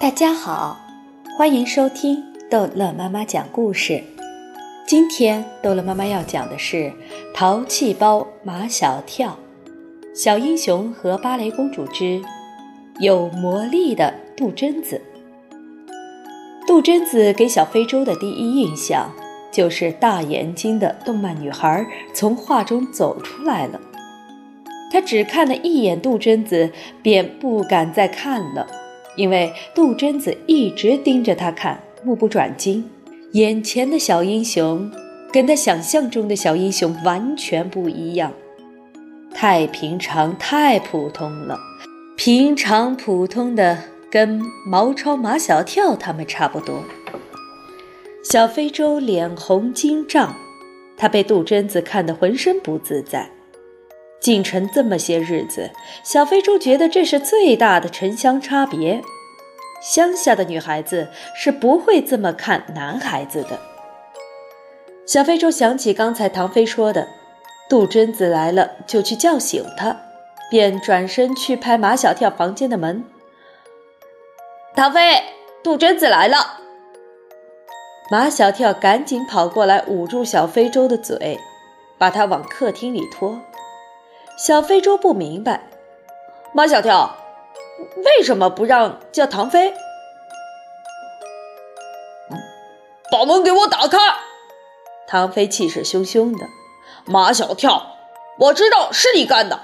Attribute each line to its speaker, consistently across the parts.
Speaker 1: 大家好，欢迎收听逗乐妈妈讲故事。今天逗乐妈妈要讲的是《淘气包马小跳》，小英雄和芭蕾公主之有魔力的杜真子。杜真子给小非洲的第一印象就是大眼睛的动漫女孩从画中走出来了。他只看了一眼杜真子，便不敢再看了。因为杜真子一直盯着他看，目不转睛。眼前的小英雄跟他想象中的小英雄完全不一样，太平常、太普通了，平常普通的跟毛超、马小跳他们差不多。小非洲脸红筋胀，他被杜真子看得浑身不自在。进城这么些日子，小非洲觉得这是最大的城乡差别。乡下的女孩子是不会这么看男孩子的。小非洲想起刚才唐飞说的，杜真子来了就去叫醒他，便转身去拍马小跳房间的门。唐飞，杜真子来了。马小跳赶紧跑过来捂住小非洲的嘴，把他往客厅里拖。小非洲不明白，马小跳，为什么不让叫唐飞？
Speaker 2: 把门给我打开！
Speaker 1: 唐飞气势汹汹的。
Speaker 2: 马小跳，我知道是你干的。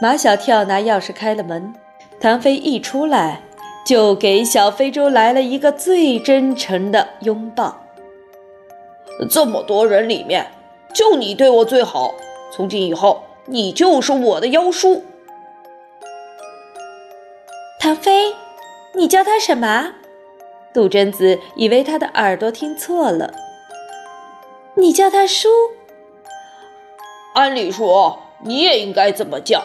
Speaker 1: 马小跳拿钥匙开了门，唐飞一出来就给小非洲来了一个最真诚的拥抱。
Speaker 2: 这么多人里面，就你对我最好。从今以后。你就是我的妖叔，
Speaker 3: 唐飞，你叫他什么？
Speaker 1: 杜真子以为他的耳朵听错了。
Speaker 3: 你叫他叔。
Speaker 2: 按理说你也应该这么叫。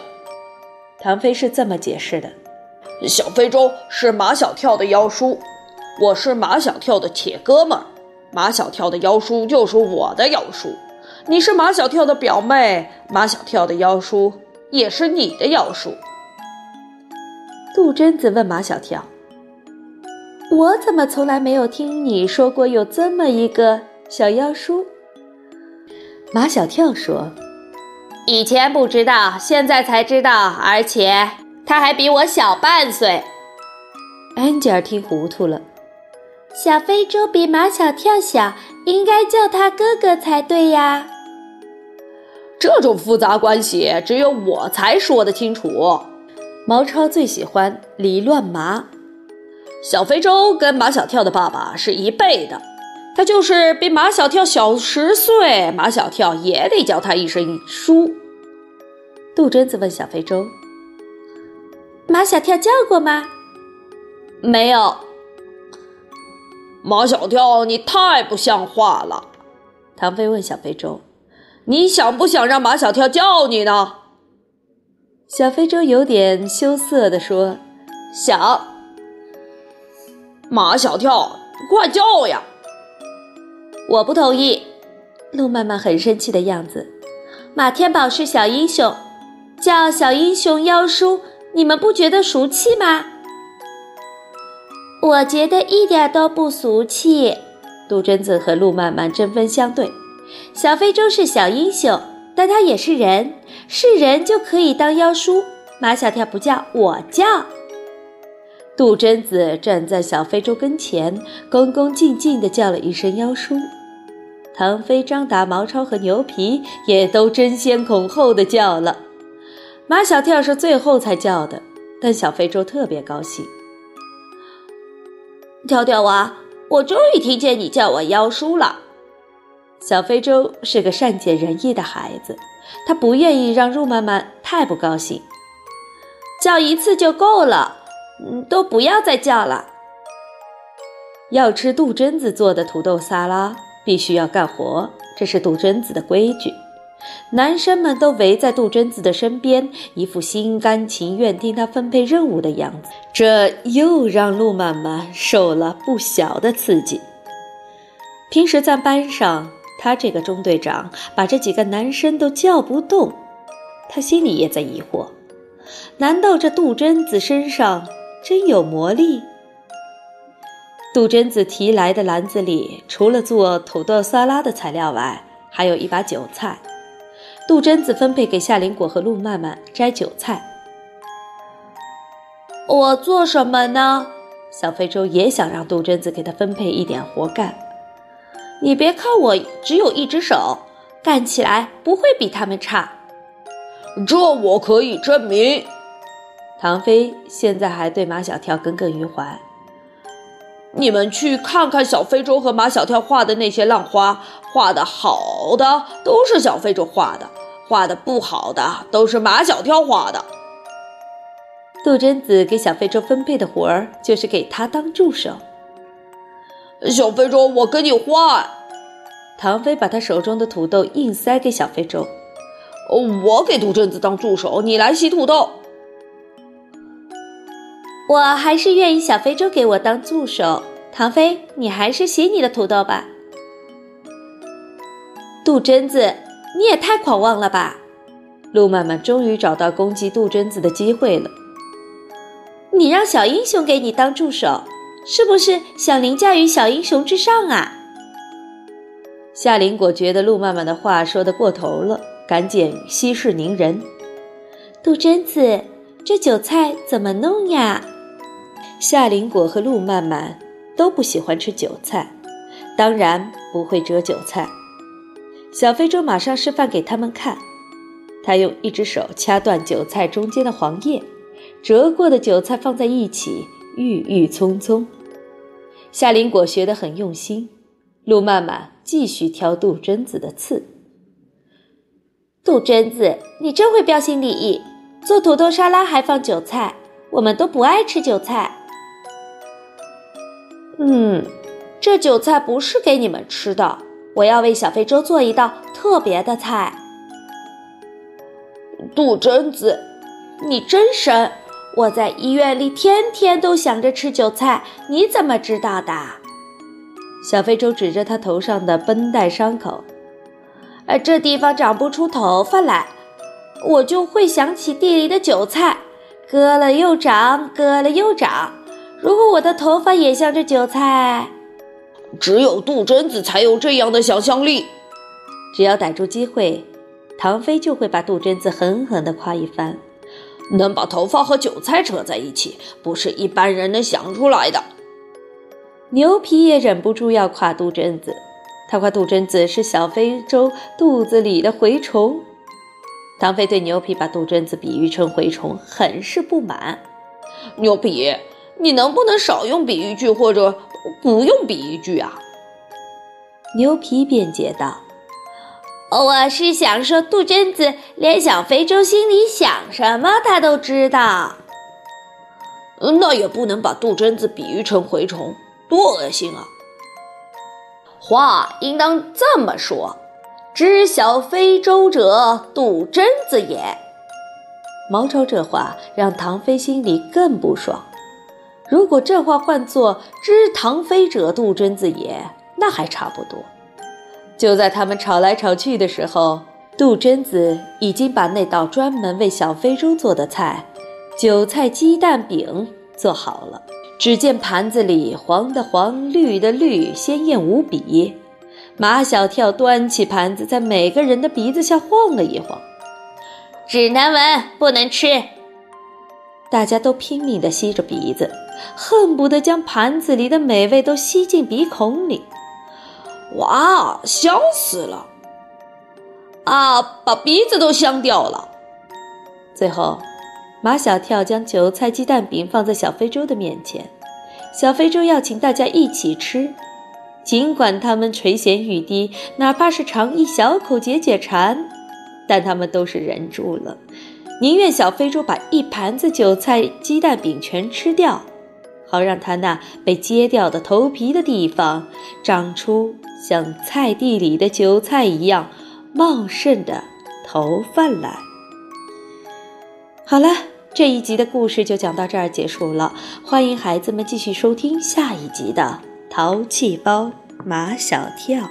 Speaker 1: 唐飞是这么解释的：
Speaker 2: 小非洲是马小跳的妖叔，我是马小跳的铁哥们儿，马小跳的妖叔就是我的妖叔。你是马小跳的表妹，马小跳的妖叔也是你的妖叔。
Speaker 1: 杜真子问马小跳：“
Speaker 3: 我怎么从来没有听你说过有这么一个小妖叔？”
Speaker 1: 马小跳说：“
Speaker 4: 以前不知道，现在才知道，而且他还比我小半岁。”
Speaker 1: 安吉尔听糊涂了：“
Speaker 3: 小非洲比马小跳小，应该叫他哥哥才对呀。”
Speaker 2: 这种复杂关系，只有我才说得清楚。
Speaker 1: 毛超最喜欢李乱麻，
Speaker 2: 小非洲跟马小跳的爸爸是一辈的，他就是比马小跳小十岁，马小跳也得叫他一声叔。
Speaker 1: 杜真子问小非洲：“
Speaker 3: 马小跳叫过吗？”“
Speaker 4: 没有。”
Speaker 2: 马小跳，你太不像话了。
Speaker 1: 唐飞问小非洲。
Speaker 2: 你想不想让马小跳叫你呢？
Speaker 1: 小非洲有点羞涩地说：“
Speaker 4: 小。”
Speaker 2: 马小跳，快叫呀！
Speaker 4: 我不同意。
Speaker 1: 陆曼曼很生气的样子。
Speaker 3: 马天宝是小英雄，叫小英雄妖叔，你们不觉得俗气吗？我觉得一点都不俗气。
Speaker 1: 杜真子和陆曼曼针锋相对。
Speaker 3: 小非洲是小英雄，但他也是人，是人就可以当妖叔。马小跳不叫，我叫。
Speaker 1: 杜真子站在小非洲跟前，恭恭敬敬地叫了一声妖叔。唐飞、张达、毛超和牛皮也都争先恐后的叫了。马小跳是最后才叫的，但小非洲特别高兴。
Speaker 4: 跳跳啊，我终于听见你叫我妖叔了。
Speaker 1: 小非洲是个善解人意的孩子，他不愿意让陆曼曼太不高兴，
Speaker 4: 叫一次就够了，嗯，都不要再叫了。
Speaker 1: 要吃杜真子做的土豆沙拉，必须要干活，这是杜真子的规矩。男生们都围在杜真子的身边，一副心甘情愿听他分配任务的样子，这又让陆曼曼受了不小的刺激。平时在班上。他这个中队长把这几个男生都叫不动，他心里也在疑惑：难道这杜真子身上真有魔力，杜真子提来的篮子里，除了做土豆沙拉的材料外，还有一把韭菜。杜真子分配给夏林果和陆曼曼摘韭菜。
Speaker 3: 我做什么呢？
Speaker 1: 小非洲也想让杜真子给他分配一点活干。
Speaker 3: 你别看我只有一只手，干起来不会比他们差。
Speaker 2: 这我可以证明。
Speaker 1: 唐飞现在还对马小跳耿耿于怀。
Speaker 2: 你们去看看小非洲和马小跳画的那些浪花，画的好的都是小非洲画的，画的不好的都是马小跳画的。
Speaker 1: 杜真子给小非洲分配的活儿就是给他当助手。
Speaker 2: 小非洲，我跟你换。
Speaker 1: 唐飞把他手中的土豆硬塞给小非洲。
Speaker 2: 我给杜真子当助手，你来洗土豆。
Speaker 3: 我还是愿意小非洲给我当助手。唐飞，你还是洗你的土豆吧。杜真子，你也太狂妄了吧！
Speaker 1: 陆曼曼终于找到攻击杜真子的机会了。
Speaker 3: 你让小英雄给你当助手，是不是想凌驾于小英雄之上啊？
Speaker 1: 夏林果觉得陆曼曼的话说得过头了，赶紧息事宁人。
Speaker 3: 杜真子，这韭菜怎么弄呀？
Speaker 1: 夏林果和陆曼曼都不喜欢吃韭菜，当然不会折韭菜。小非洲马上示范给他们看，他用一只手掐断韭菜中间的黄叶。折过的韭菜放在一起，郁郁葱葱。夏林果学得很用心。陆曼曼继续挑杜真子的刺。
Speaker 3: 杜真子，你真会标新立异，做土豆沙拉还放韭菜，我们都不爱吃韭菜。嗯，这韭菜不是给你们吃的，我要为小非洲做一道特别的菜。
Speaker 2: 杜真子，
Speaker 3: 你真神！我在医院里天天都想着吃韭菜，你怎么知道的？
Speaker 1: 小非洲指着他头上的绷带伤口，
Speaker 3: 呃，这地方长不出头发来，我就会想起地里的韭菜，割了又长，割了又长。如果我的头发也像这韭菜，
Speaker 2: 只有杜真子才有这样的想象力。
Speaker 1: 只要逮住机会，唐飞就会把杜真子狠狠地夸一番。
Speaker 2: 能把头发和韭菜扯在一起，不是一般人能想出来的。
Speaker 1: 牛皮也忍不住要夸杜真子，他夸杜真子是小非洲肚子里的蛔虫。唐飞对牛皮把杜真子比喻成蛔虫很是不满。
Speaker 2: 牛皮，你能不能少用比喻句或者不用比喻句啊？
Speaker 1: 牛皮辩解道。
Speaker 3: 我是想说，杜真子连小非洲心里想什么他都知道。
Speaker 2: 那也不能把杜真子比喻成蛔虫，多恶心啊！话应当这么说：知小非洲者，杜真子也。
Speaker 1: 毛超这话让唐飞心里更不爽。如果这话换作“知唐飞者，杜真子也”，那还差不多。就在他们吵来吵去的时候，杜真子已经把那道专门为小非洲做的菜——韭菜鸡蛋饼做好了。只见盘子里黄的黄，绿的绿，鲜艳无比。马小跳端起盘子，在每个人的鼻子下晃了一晃，
Speaker 3: 只能闻不能吃。
Speaker 1: 大家都拼命地吸着鼻子，恨不得将盘子里的美味都吸进鼻孔里。
Speaker 2: 哇，香死了！啊，把鼻子都香掉了。
Speaker 1: 最后，马小跳将韭菜鸡蛋饼放在小非洲的面前，小非洲要请大家一起吃。尽管他们垂涎欲滴，哪怕是尝一小口解解馋，但他们都是忍住了，宁愿小非洲把一盘子韭菜鸡蛋饼全吃掉，好让他那被揭掉的头皮的地方长出。像菜地里的韭菜一样茂盛的头发来。好了，这一集的故事就讲到这儿结束了。欢迎孩子们继续收听下一集的《淘气包马小跳》。